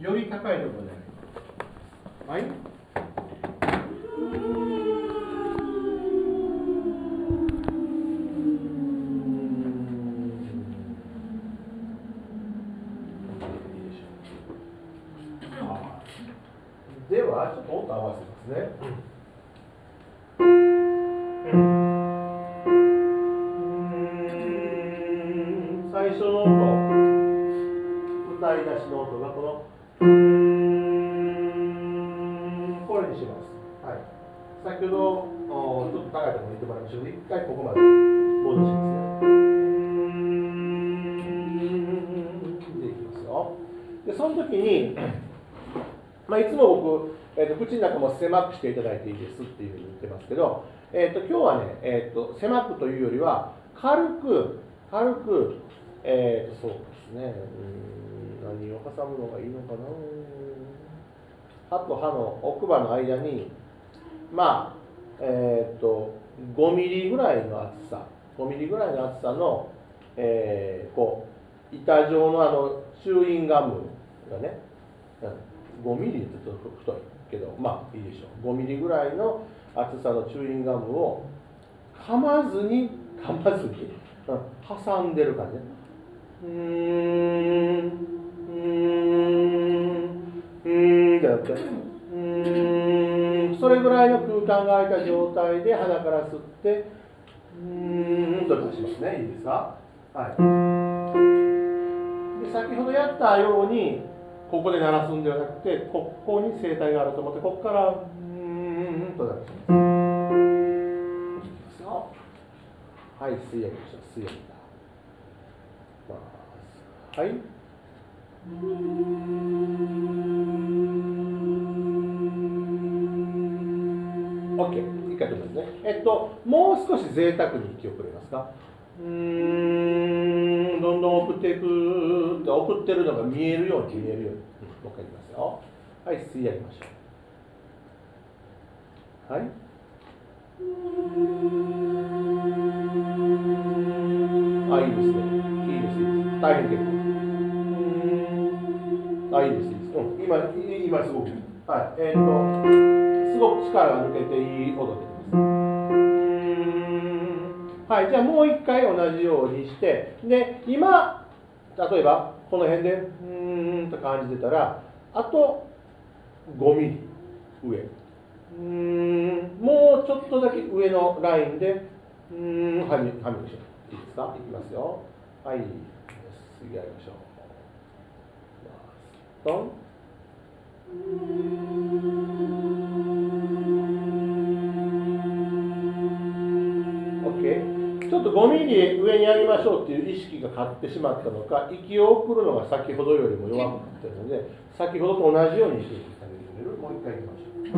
より高いところではい。ではちょっと音合わせますね、最初の音。歌い出しの音がこのこれにします、はい、先ほどちょっと高いところに行ってもらいましょう一回ここまで戻しますねでいきます。よでその時にまあ、いつも僕、えーと、口の中も狭くしていただいていいですっていうふうに言ってますけど、えーと、今日はね、えーと、狭くというよりは軽く軽く、えー、とそうですね。うん。何を挟むのがいいのかな。歯と歯の奥歯の間にまあえっ、と5ミリぐらいの厚さ。5ミリぐらいの厚さの、えー、こう板状のあのチューインガムがね、うん。5ミリってちょっと太いけどまあいいでしょう。5ミリぐらいの厚さのチューインガムを噛まずに噛まずに、うん、挟んでる感じ。ねうーん。ーんじゃなくてうーんそれぐらいの空間が空いた状態で鼻から吸ってうーんと出しますね。いいですか？はい。で先ほどやったようにここで鳴らすんではなくてここに声帯があると思ってここからうーんと鳴らします。はい吸い上げましょう。吸い上げた。はい。回止めますね。えっともう少し贅沢に息をくれますか？うーんどんどん送っていくって送ってるのが見えるように見えるように、もう一回いきますよ。はい吸い上げましょう。はい。あいいですね。いいですいいです大変結構。あいいですいいです、うん、今今すごく。はいえー、っとすごく力が抜けていい音出てますはい、じゃあもう一回同じようにして、で、今、例えばこの辺で、うーんと感じてたら、あと5ミリ上。うーん、もうちょっとだけ上のラインで、うーん、はみ、はみしょう。いいですか？いきますよ。はい、次やりましょう。トン。ょっと5ミリ上に上げましょうっていう意識が勝ってしまったのか、息を送るのが先ほどよりも弱くなってるので、先ほどと同じように意識してあげる。もう一回いきましょう。い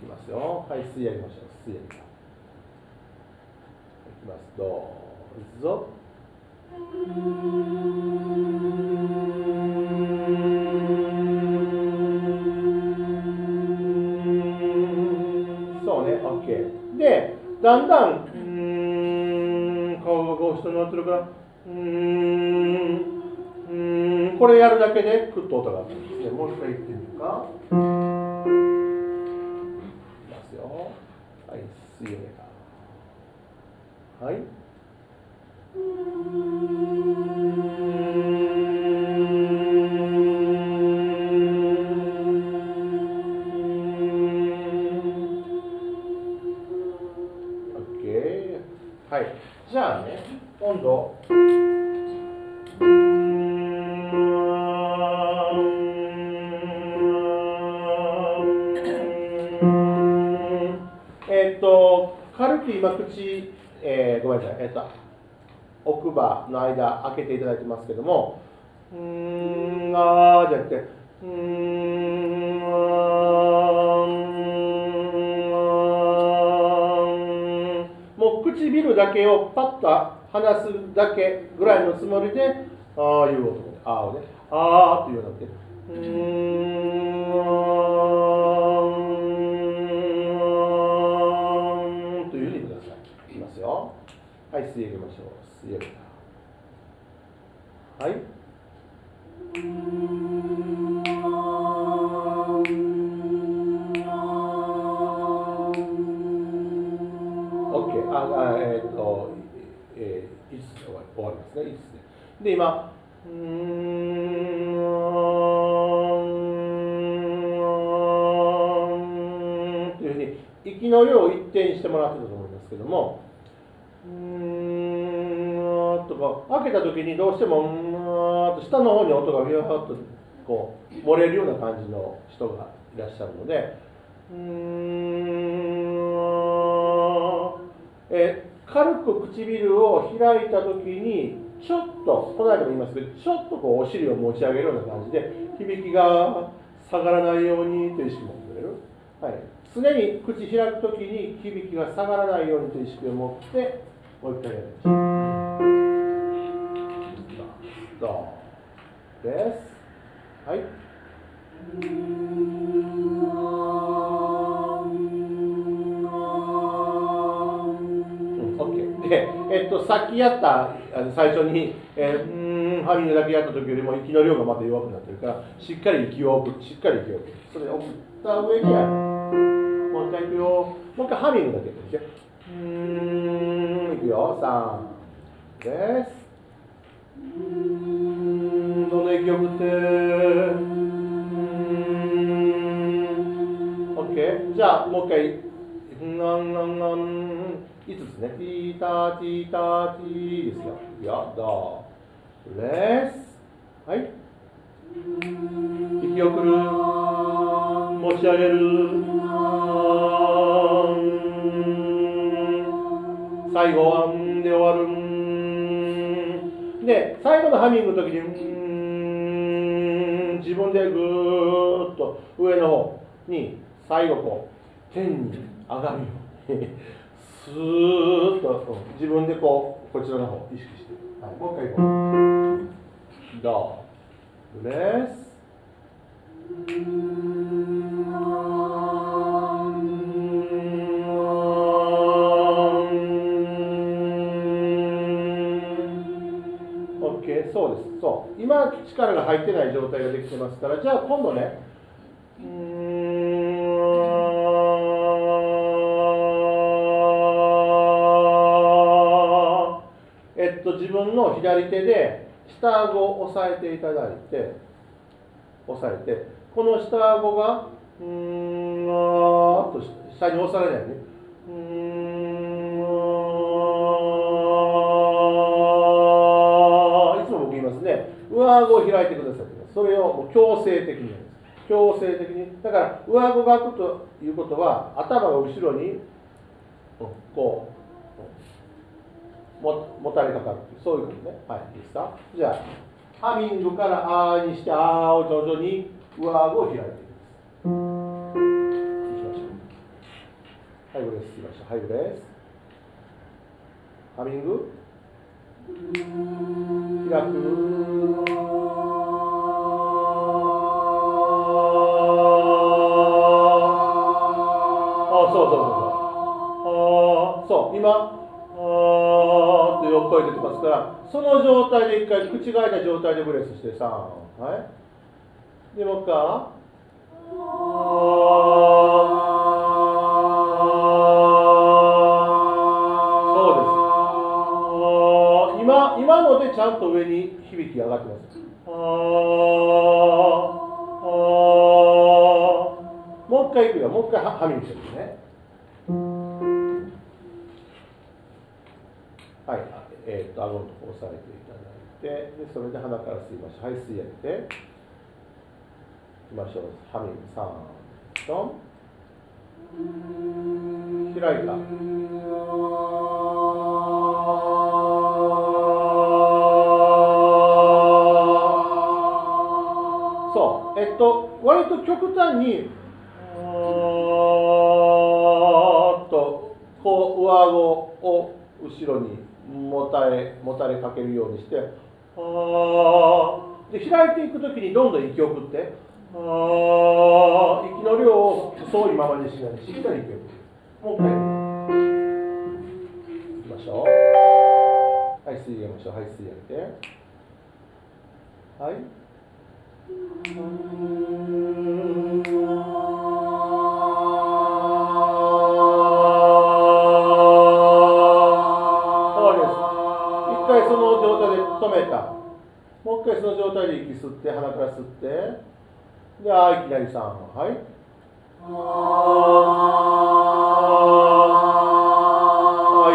きますよ。はい、吸い上げましょう。吸い上げた。いきます。どうぞ。だんだん、うん、顔がこう人になってるから、うん、うん、これやるだけでクッと音がするんですね。もう一回いってみるか。いきますよ。はい、吸い上げた。はい。はい、く今口、えー、ごめんなさい、えっと、奥歯の間開けていただいてますけども、うーん、あーじゃなくて、うーん、もう唇だけをパッと離すだけぐらいのつもりで、ああいう音で、あーをね、あーというようになって、うーきますよ。はい、吸い上げましょう。吸い上げた。はい。オッケーああえっ、と、えー、5つ終わ終わりますね5つでで今うんっていうふうに息の量を一定にしてもらってたと思いますけどもうんとか開けた時にどうしてもうんと下の方に音がビューッとこう漏れるような感じの人がいらっしゃるのでうんえ軽く唇を開いた時にちょっとこの間も言いますけどちょっとこうお尻を持ち上げるような感じで響きが下がらないようにという意識を持ってくれる、はい、常に口開く時に響きが下がらないようにという意識を持ってもう一回やりましょうですはい、で、えっと、さっきやったあの最初に、えー、うーんハミングだけやった時よりも息の量がまた弱くなってるからしっかり息を送るしっかり息を送るそれを送った上にやるもう一回いくよ。もう一回ハミングだけやってみてうん。よ3ですどんどん息を送って？OK じゃあもう一回なんなんなん5つね？ティーターティーターティーですよ。いや、どうレス。はい。息を送る。持ち上げる。最後はんで終わる。で、最後のハミングの時に、ん自分でぐーっと上の方に最後こう天に上がるようにスーッと自分でこうこちらの方意識して、はい、もう一回いこう。どうレス。そう。今力が入ってない状態ができてますからじゃあ今度ねえっと自分の左手で下顎を押さえていただいて押さえてこの下顎がうんっと下に押されないように。開いてくださいそれをもう強制的に強制的にだから上顎が開くということは頭が後ろにこうももたれかかるそういうことね。はいいいですか？じゃあハミングからあーにしてあーを徐々に上顎を開いていきます。いきましょうはいブレスいきましょうはいブレスハミング開く。今あーって横声出てますからその状態で一回口が開いた状態でブレスして3はい。でもう一回。そうです。今今のでちゃんと上に響き上がってます。あー。あー。もう一回いくよ。もう一回はハミングしてるね。押さえていただいてでそれで鼻から吸いましょう。はい吸い上げて。いきましょう。ハミング3と開いた。そう。えっと割と極端にうーんとこう上顎を後ろにもたれもたれかけるようにしてああで開いていくときにどんどん息を送ってああ息の量を細いままにしないでしっかり息を送もう一回。いきましょう。はい吸い上げましょうはい吸い上げて。はい。吸って。であいきなり3はい。あ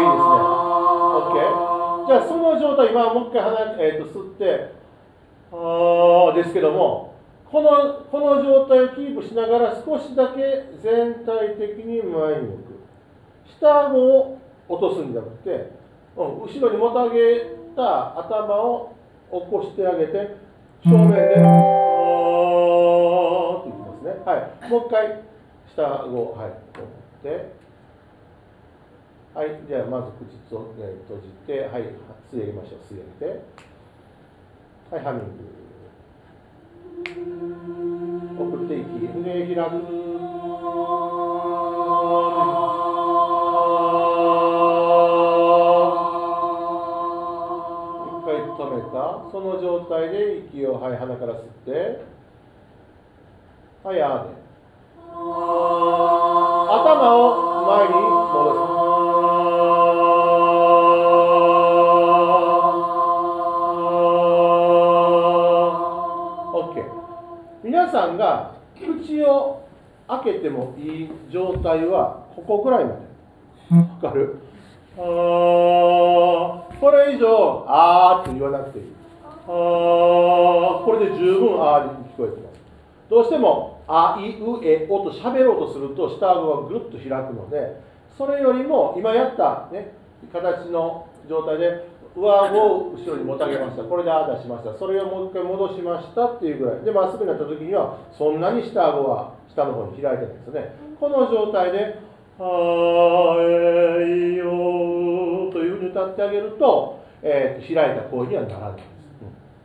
いいですね。OK じゃあその状態今もう一回鼻、えー、と吸って。あーですけどもこのこの状態をキープしながら少しだけ全体的に前に向く。下顎を落とすんじゃなくて、うん、後ろにもたげた頭を起こしてあげて正面で。あーっていきますね。はい。もう一回下顎はいこう持って。はいじゃあまず口と、えー閉じてはい吸い上げましょう。吸い上げて。はいハミング。送っていき胸開くその状態で息をはい鼻から吸ってはいあーで頭を前に戻す。OK 皆さんが口を開けてもいい状態はここぐらいまで。わかる？あー。これ以上あーって言わなくていいあこれで十分あーに聞こえてます。どうしてもあいうえおと喋ろうとすると下顎がぐっと開くのでそれよりも今やった、ね、形の状態で上顎を後ろにもたげました。これであー出しました。それをもう一回戻しましたっていうぐらい。でまっすぐになった時にはそんなに下顎は下の方に開いてないですね。この状態で「あえいよ」というふうに歌ってあげると、えー開いた声にはならないんです、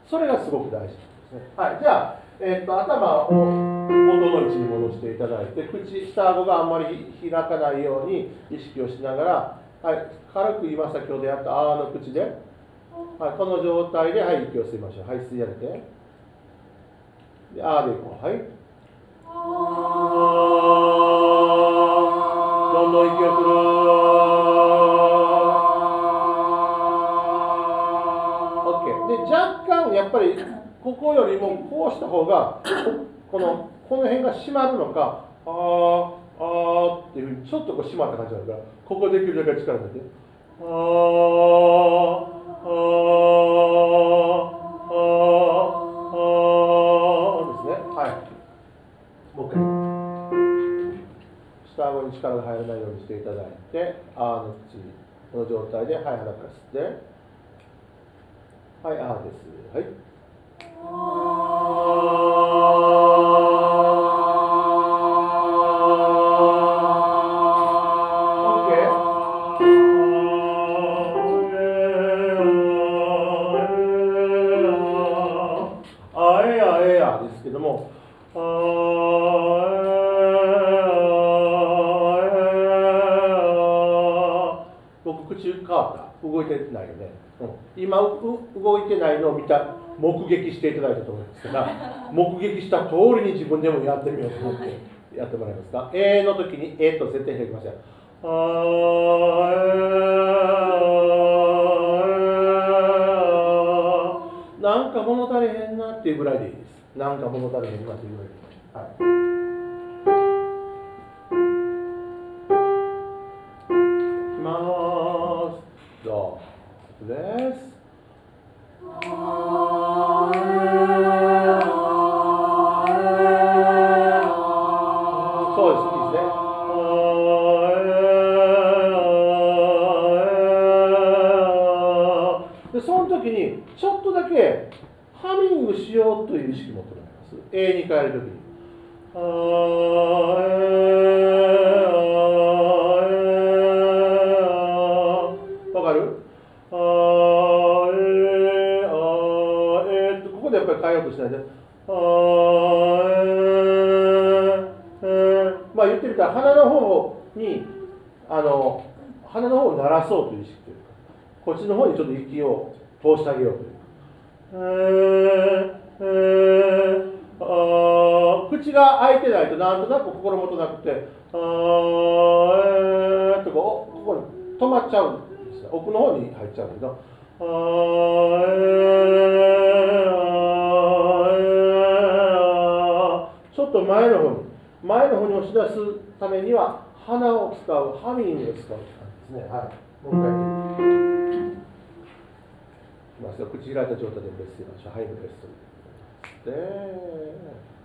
それがすごく大事なんですね。はい。じゃあ、えー、と頭を元の位置に戻していただいて口下顎があんまり開かないように意識をしながら、はい、軽く今先ほどやった「あ」の口で、はい、この状態で、はい、息を吸いましょう。はい吸い上げて。で「あ」でいこう。はい。どんどん息をやっぱりここよりもこうした方がこのこの辺が締まるのかあーあーっていうふうにちょっとこう締まった感じになるからここできるだけ力抜いて。あーあーあーあーですねはいもう一回下顎に力が入らないようにしていただいてあーの口この状態ではい鼻から吸ってはいあーです。はい。いてないのを見た目撃していただいたと思いますから 目撃した通りに自分でもやってみようと思ってやってもらえますか。A の時に A と絶対開きましょう。あーなんか物足りへんなっていうぐらいでいいです。なんか物足りへんなっていうぐらいで。いいはい。いきます。どうですえる時に。あーわかるあえあえっとここでやっぱり変えようとしないであええまあ言ってみたら鼻の方にあの鼻の方を鳴らそうという意識というかこっちの方にちょっと息を通してあげようというかえーえー口が開いてないとなんとなく心もとなくて「あーえー」とかおここに止まっちゃうんです奥の方に入っちゃうけど「あーえーえー」ちょっと前の方に前の方に押し出すためには鼻を使うハミングを使うって感じですね。はい。もう一回いきますよ。口開いた状態でブレスしましょうはいブレスで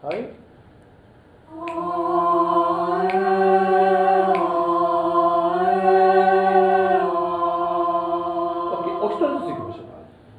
はい。Oh.